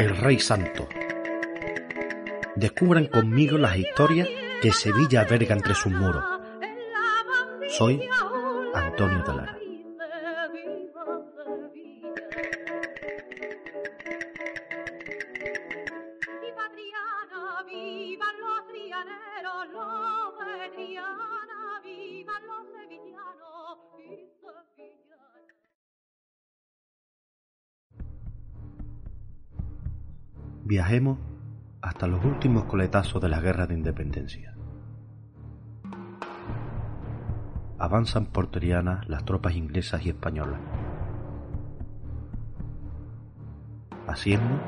el Rey Santo. Descubran conmigo las historias que Sevilla alberga entre sus muros. Soy Antonio de. Hasta los últimos coletazos de la guerra de independencia. Avanzan por Triana las tropas inglesas y españolas, haciendo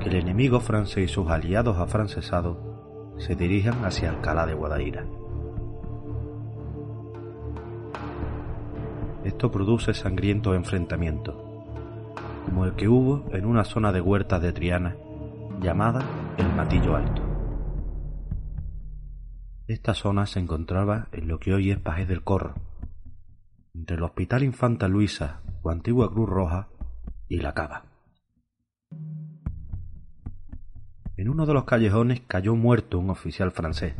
que el enemigo francés y sus aliados afrancesados se dirijan hacia Alcalá de Guadaira. Esto produce sangrientos enfrentamientos, como el que hubo en una zona de huertas de Triana llamada el Matillo Alto. Esta zona se encontraba en lo que hoy es Pajés del Corro, entre el Hospital Infanta Luisa o Antigua Cruz Roja y la Cava. En uno de los callejones cayó muerto un oficial francés,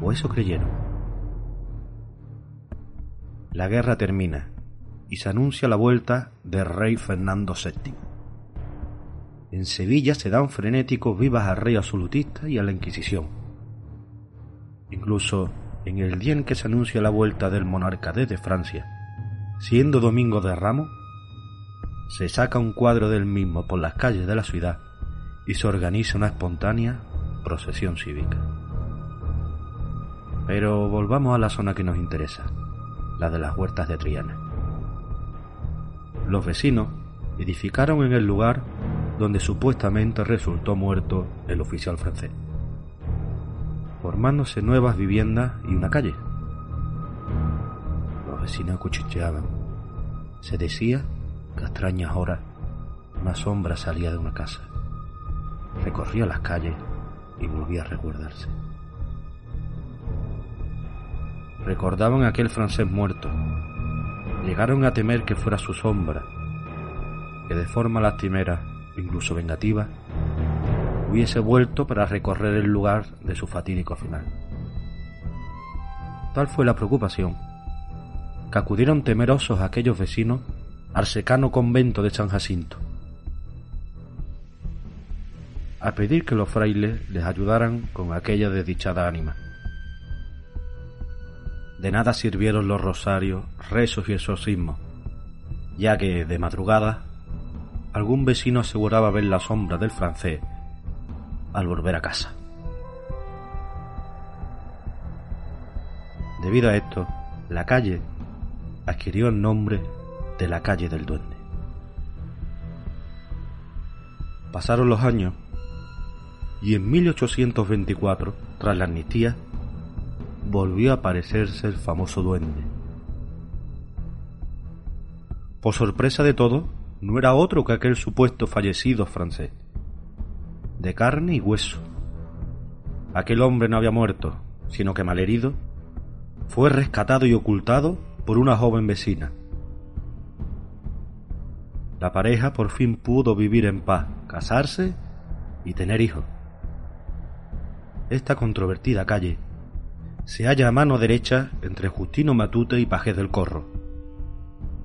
o eso creyeron. La guerra termina y se anuncia la vuelta del rey Fernando VII. En Sevilla se dan frenéticos vivas al rey absolutista y a la Inquisición. Incluso en el día en que se anuncia la vuelta del monarca desde Francia, siendo domingo de Ramos, se saca un cuadro del mismo por las calles de la ciudad y se organiza una espontánea procesión cívica. Pero volvamos a la zona que nos interesa, la de las huertas de Triana. Los vecinos edificaron en el lugar donde supuestamente resultó muerto el oficial francés, formándose nuevas viviendas y una calle. Los vecinos cuchicheaban. Se decía que a extrañas horas una sombra salía de una casa, recorría las calles y volvía a recuerdarse. Recordaban a aquel francés muerto. Llegaron a temer que fuera su sombra, que de forma lastimera incluso vengativa, hubiese vuelto para recorrer el lugar de su fatídico final. Tal fue la preocupación, que acudieron temerosos aquellos vecinos al secano convento de San Jacinto, a pedir que los frailes les ayudaran con aquella desdichada ánima. De nada sirvieron los rosarios, rezos y exorcismos, ya que de madrugada algún vecino aseguraba ver la sombra del francés al volver a casa. Debido a esto, la calle adquirió el nombre de la calle del duende. Pasaron los años y en 1824, tras la amnistía, volvió a aparecerse el famoso duende. Por sorpresa de todos, no era otro que aquel supuesto fallecido francés, de carne y hueso. Aquel hombre no había muerto, sino que malherido, fue rescatado y ocultado por una joven vecina. La pareja por fin pudo vivir en paz, casarse y tener hijos. Esta controvertida calle se halla a mano derecha entre Justino Matute y Pajés del Corro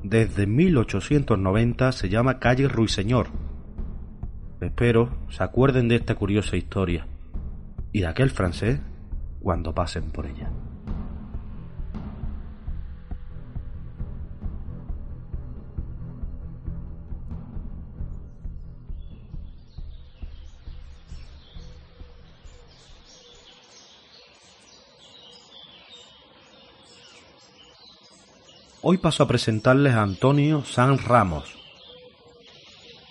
desde 1890 se llama calle Ruiseñor. Espero se acuerden de esta curiosa historia y de aquel francés cuando pasen por ella. Hoy paso a presentarles a Antonio San Ramos,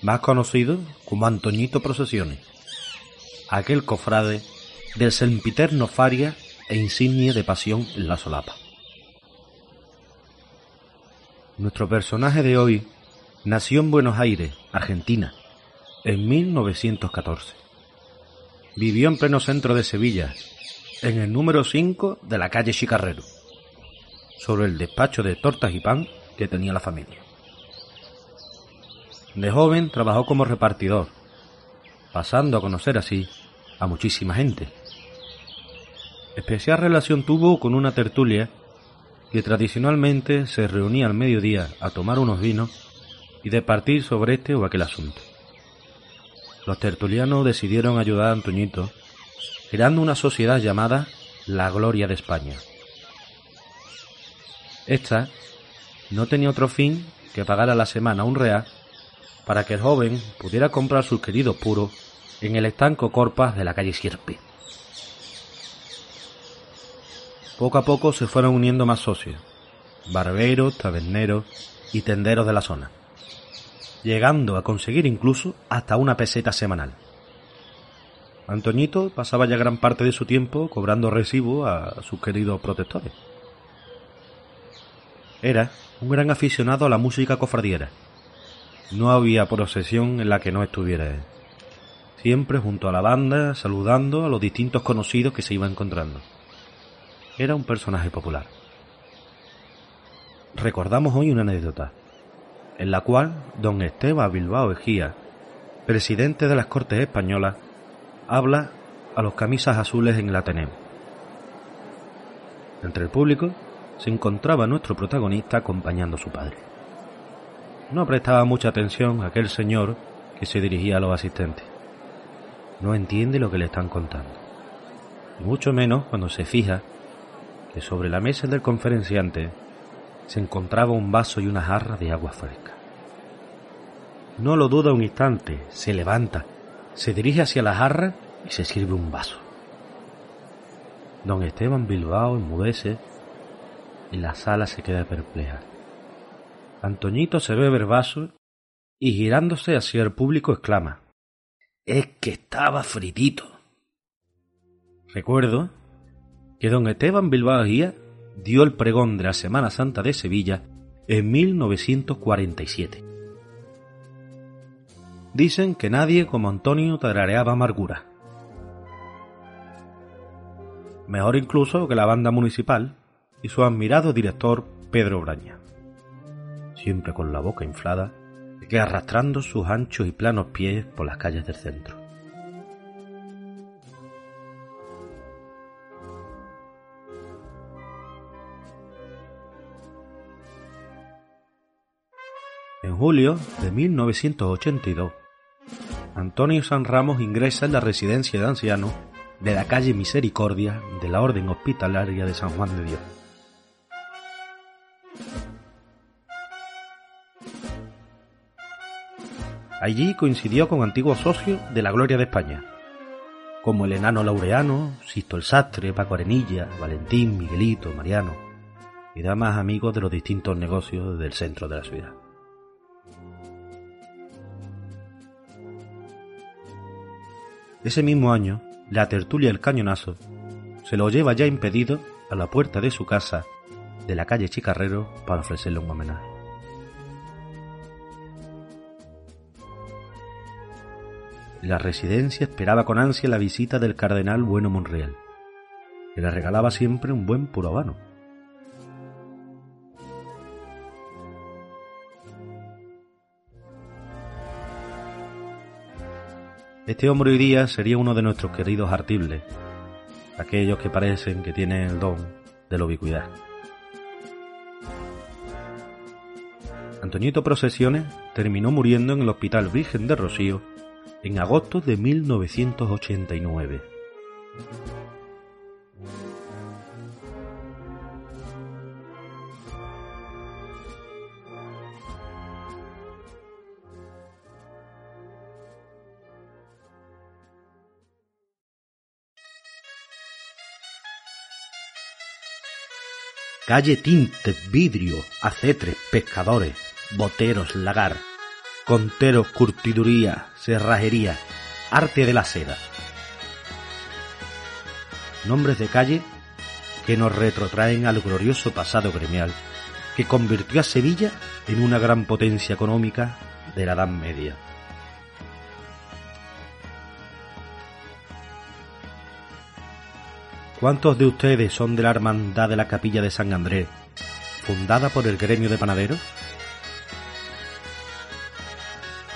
más conocido como Antoñito Procesiones, aquel cofrade del sempiterno Faria e insignia de pasión en la solapa. Nuestro personaje de hoy nació en Buenos Aires, Argentina, en 1914. Vivió en pleno centro de Sevilla, en el número 5 de la calle Chicarrero sobre el despacho de tortas y pan que tenía la familia. De joven trabajó como repartidor pasando a conocer así a muchísima gente. Especial relación tuvo con una tertulia que tradicionalmente se reunía al mediodía a tomar unos vinos y departir sobre este o aquel asunto. Los tertulianos decidieron ayudar a Antoñito creando una sociedad llamada La Gloria de España. Esta no tenía otro fin que pagar a la semana un real para que el joven pudiera comprar sus queridos puros en el estanco Corpas de la calle Sierpe. Poco a poco se fueron uniendo más socios, barberos, taberneros y tenderos de la zona, llegando a conseguir incluso hasta una peseta semanal. Antoñito pasaba ya gran parte de su tiempo cobrando recibo a sus queridos protectores. Era un gran aficionado a la música cofradiera. No había procesión en la que no estuviera él. Siempre junto a la banda, saludando a los distintos conocidos que se iba encontrando. Era un personaje popular. Recordamos hoy una anécdota, en la cual don Esteban Bilbao Ejía, presidente de las Cortes Españolas, habla a los camisas azules en el Ateneo. Entre el público se encontraba nuestro protagonista acompañando a su padre. No prestaba mucha atención a aquel señor que se dirigía a los asistentes. No entiende lo que le están contando. Mucho menos cuando se fija que sobre la mesa del conferenciante se encontraba un vaso y una jarra de agua fresca. No lo duda un instante, se levanta, se dirige hacia la jarra y se sirve un vaso. Don Esteban Bilbao enmudece y la sala se queda perpleja. Antoñito se bebe el y girándose hacia el público exclama Es que estaba fritito. Recuerdo que don Esteban Bilbao Guía dio el pregón de la Semana Santa de Sevilla en 1947. Dicen que nadie como Antonio tarareaba amargura. Mejor incluso que la banda municipal y su admirado director Pedro Braña. Siempre con la boca inflada, que arrastrando sus anchos y planos pies por las calles del centro. En julio de 1982, Antonio San Ramos ingresa en la residencia de ancianos de la calle Misericordia de la Orden Hospitalaria de San Juan de Dios. Allí coincidió con antiguos socios de la Gloria de España, como el enano Laureano, Sisto el Sastre, Paco Arenilla, Valentín, Miguelito, Mariano, y demás amigos de los distintos negocios del centro de la ciudad. Ese mismo año, la tertulia El Cañonazo se lo lleva ya impedido a la puerta de su casa de la calle Chicarrero para ofrecerle un homenaje. La residencia esperaba con ansia la visita del cardenal Bueno Monreal, que le regalaba siempre un buen puro habano. Este hombre hoy día sería uno de nuestros queridos artibles, aquellos que parecen que tienen el don de la ubicuidad. Antoñito Procesiones terminó muriendo en el Hospital Virgen de Rocío en agosto de 1989. Calle Tinte, Vidrio, Acetres, Pescadores, Boteros, Lagar, Conteros, Curtiduría, Cerrajería, Arte de la Seda. Nombres de calle que nos retrotraen al glorioso pasado gremial que convirtió a Sevilla en una gran potencia económica de la Edad Media. ¿Cuántos de ustedes son de la Hermandad de la Capilla de San Andrés, fundada por el gremio de panaderos?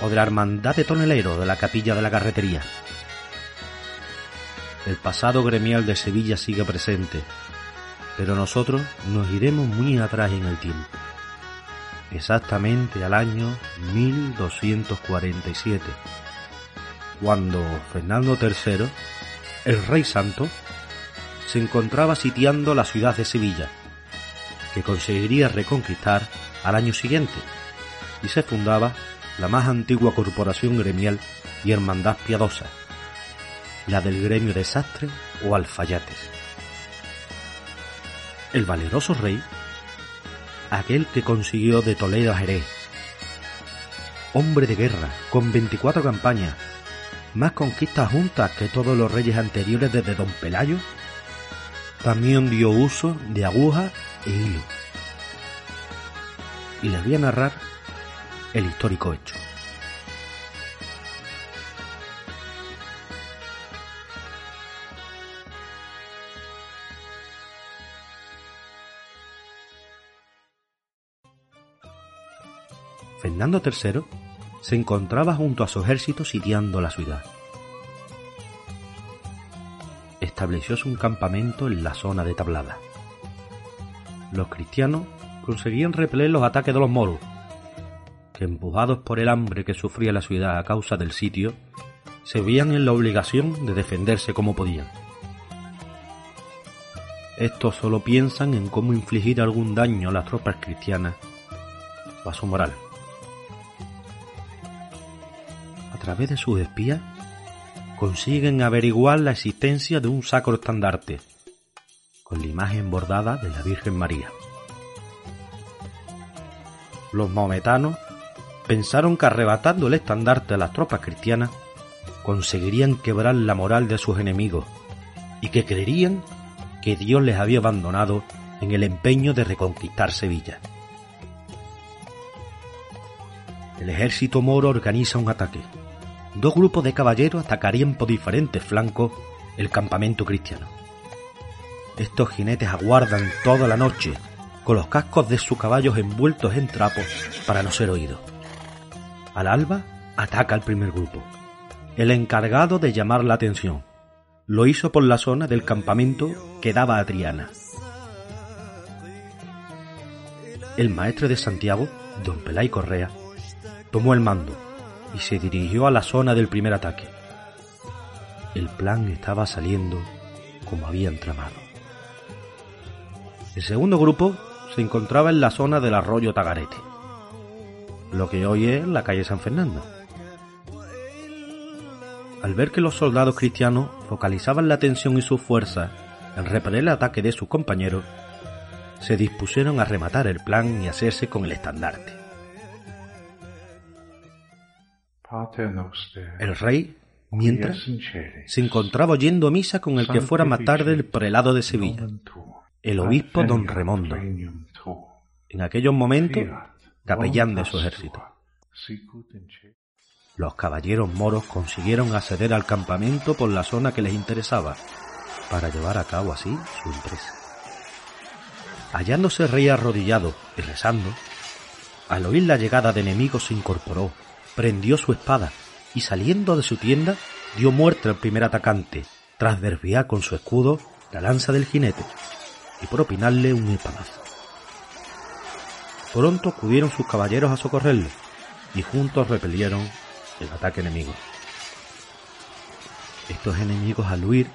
O de la Hermandad de Tonelero de la Capilla de la Carretería. El pasado gremial de Sevilla sigue presente, pero nosotros nos iremos muy atrás en el tiempo, exactamente al año 1247, cuando Fernando III, el rey santo, se encontraba sitiando la ciudad de Sevilla, que conseguiría reconquistar al año siguiente, y se fundaba la más antigua corporación gremial y hermandad piadosa, la del gremio de sastre o alfayates. El valeroso rey, aquel que consiguió de Toledo a Jerez, hombre de guerra, con 24 campañas, más conquistas juntas que todos los reyes anteriores desde Don Pelayo, también dio uso de aguja e hilo. Y les voy a narrar el histórico hecho. Fernando III se encontraba junto a su ejército sitiando la ciudad. Estableció un campamento en la zona de Tablada. Los cristianos conseguían repeler los ataques de los moros, que empujados por el hambre que sufría la ciudad a causa del sitio, se veían en la obligación de defenderse como podían. Estos solo piensan en cómo infligir algún daño a las tropas cristianas o a su moral. A través de sus espías consiguen averiguar la existencia de un sacro estandarte con la imagen bordada de la Virgen María. Los maometanos pensaron que arrebatando el estandarte a las tropas cristianas conseguirían quebrar la moral de sus enemigos y que creerían que Dios les había abandonado en el empeño de reconquistar Sevilla. El ejército moro organiza un ataque. Dos grupos de caballeros atacarían por diferentes flancos el campamento cristiano. Estos jinetes aguardan toda la noche con los cascos de sus caballos envueltos en trapos para no ser oídos. Al alba ataca al primer grupo. El encargado de llamar la atención lo hizo por la zona del campamento que daba a Triana. El maestre de Santiago, don Pelay Correa, tomó el mando y se dirigió a la zona del primer ataque. El plan estaba saliendo como habían tramado. El segundo grupo se encontraba en la zona del arroyo Tagarete lo que hoy es la calle San Fernando. Al ver que los soldados cristianos focalizaban la atención y su fuerza en repeler el ataque de sus compañeros, se dispusieron a rematar el plan y hacerse con el estandarte. El rey, mientras, se encontraba oyendo misa con el que fuera más tarde el prelado de Sevilla, el obispo don Remondo. En aquellos momentos capellán de su ejército. Los caballeros moros consiguieron acceder al campamento por la zona que les interesaba, para llevar a cabo así su empresa. Hallándose rey arrodillado y rezando, al oír la llegada de enemigos se incorporó, prendió su espada y saliendo de su tienda dio muerte al primer atacante, tras desviar con su escudo la lanza del jinete y propinarle un espadazo. Pronto acudieron sus caballeros a socorrerle y juntos repelieron el ataque enemigo. Estos enemigos al huir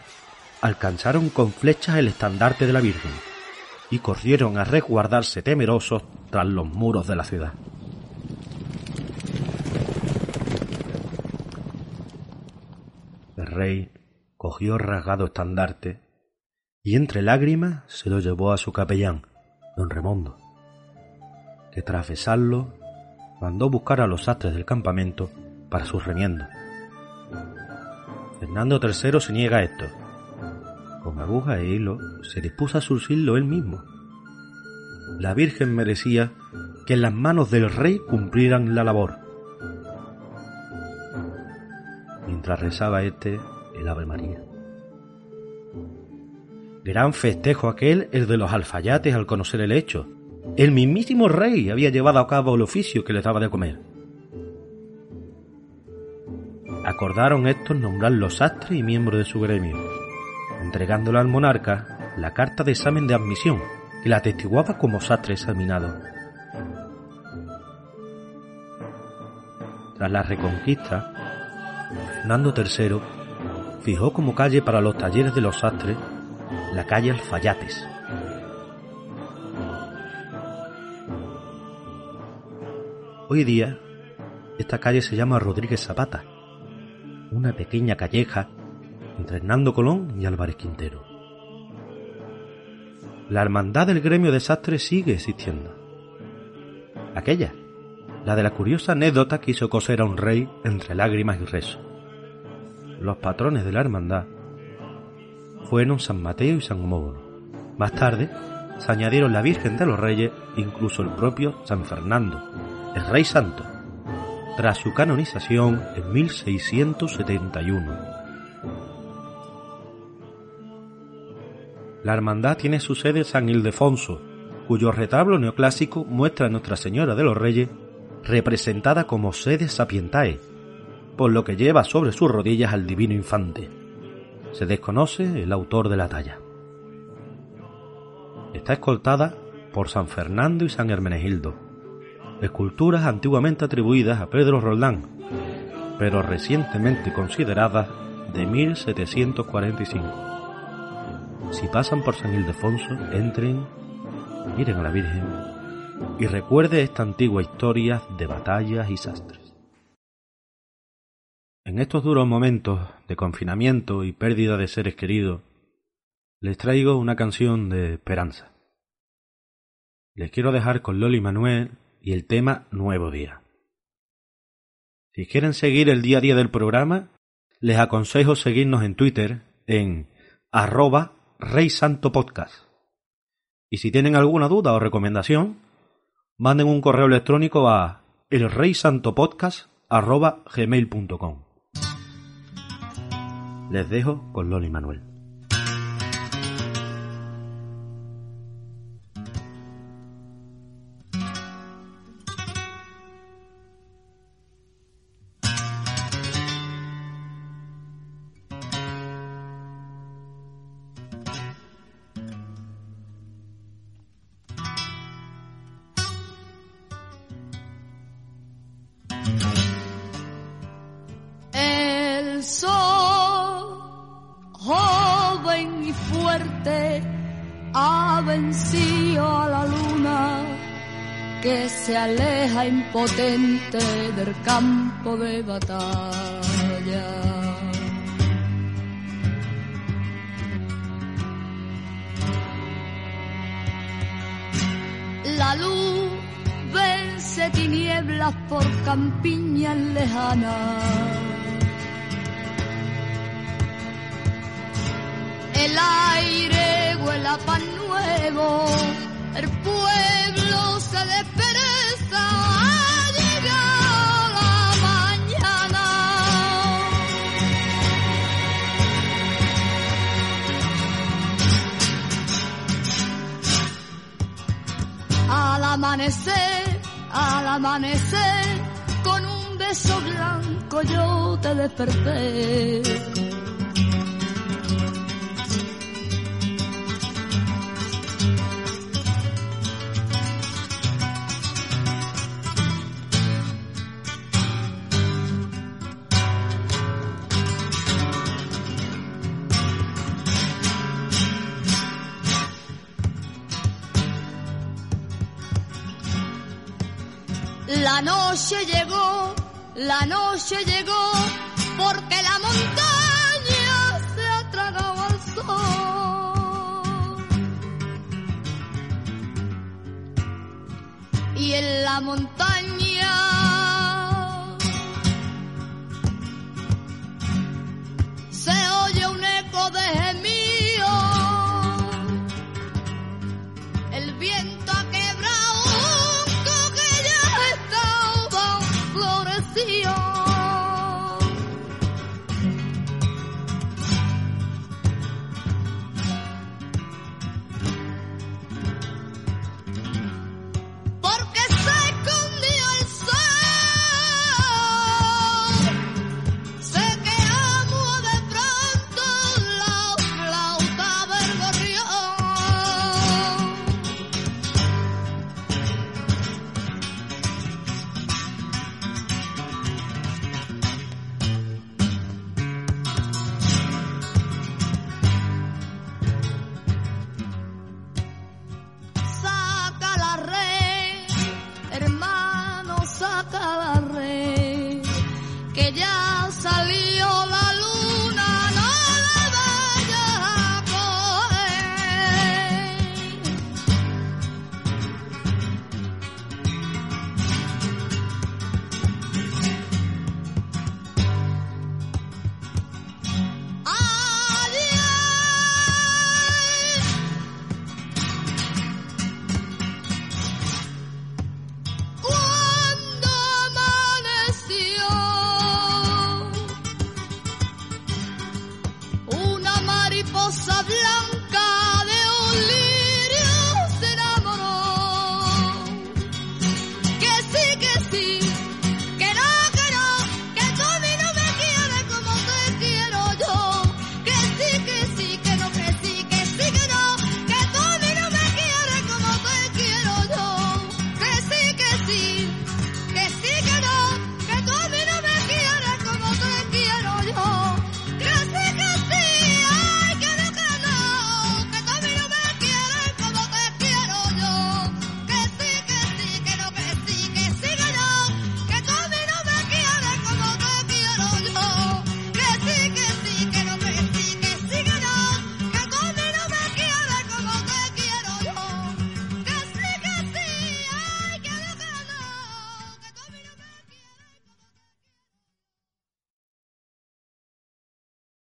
alcanzaron con flechas el estandarte de la Virgen y corrieron a resguardarse temerosos tras los muros de la ciudad. El rey cogió rasgado estandarte y entre lágrimas se lo llevó a su capellán, don Remondo que tras besarlo mandó buscar a los sastres del campamento para sus remiendos. Fernando III se niega a esto. Con aguja e hilo se dispuso a surcirlo él mismo. La Virgen merecía que en las manos del rey cumplieran la labor. Mientras rezaba este el Ave María. Gran festejo aquel el de los alfayates al conocer el hecho, el mismísimo rey había llevado a cabo el oficio que les daba de comer. acordaron estos nombrarlo sastre y miembro de su gremio, entregándole al monarca la carta de examen de admisión, que la atestiguaba como sastre examinado. Tras la reconquista, Fernando III fijó como calle para los talleres de los sastres la calle Alfayates. Hoy día, esta calle se llama Rodríguez Zapata, una pequeña calleja entre Hernando Colón y Álvarez Quintero. La hermandad del gremio de sastres sigue existiendo. Aquella, la de la curiosa anécdota que hizo coser a un rey entre lágrimas y rezo. Los patrones de la hermandad fueron San Mateo y San Homógono. Más tarde se añadieron la Virgen de los Reyes e incluso el propio San Fernando, el Rey Santo, tras su canonización en 1671. La hermandad tiene su sede en San Ildefonso, cuyo retablo neoclásico muestra a Nuestra Señora de los Reyes representada como sede sapientae, por lo que lleva sobre sus rodillas al divino infante. Se desconoce el autor de la talla. Está escoltada por San Fernando y San Hermenegildo, esculturas antiguamente atribuidas a Pedro Roldán, pero recientemente consideradas de 1745. Si pasan por San Ildefonso, entren, miren a la Virgen y recuerde esta antigua historia de batallas y sastres. En estos duros momentos de confinamiento y pérdida de seres queridos, les traigo una canción de esperanza. Les quiero dejar con Loli Manuel y el tema Nuevo Día. Si quieren seguir el día a día del programa, les aconsejo seguirnos en Twitter en arroba Rey Santo Podcast. Y si tienen alguna duda o recomendación, manden un correo electrónico a elreysantopodcast.gmail.com Les dejo con Loli Manuel. Potente del campo de batalla. La luz vence tinieblas por campiñas lejanas. El aire huele a pan nuevo, el pueblo se despereza. amanecer, al amanecer, con un beso blanco yo te desperté. Noche llegó, la noche llegó, porque la montaña se ha tragado al sol. Y en la montaña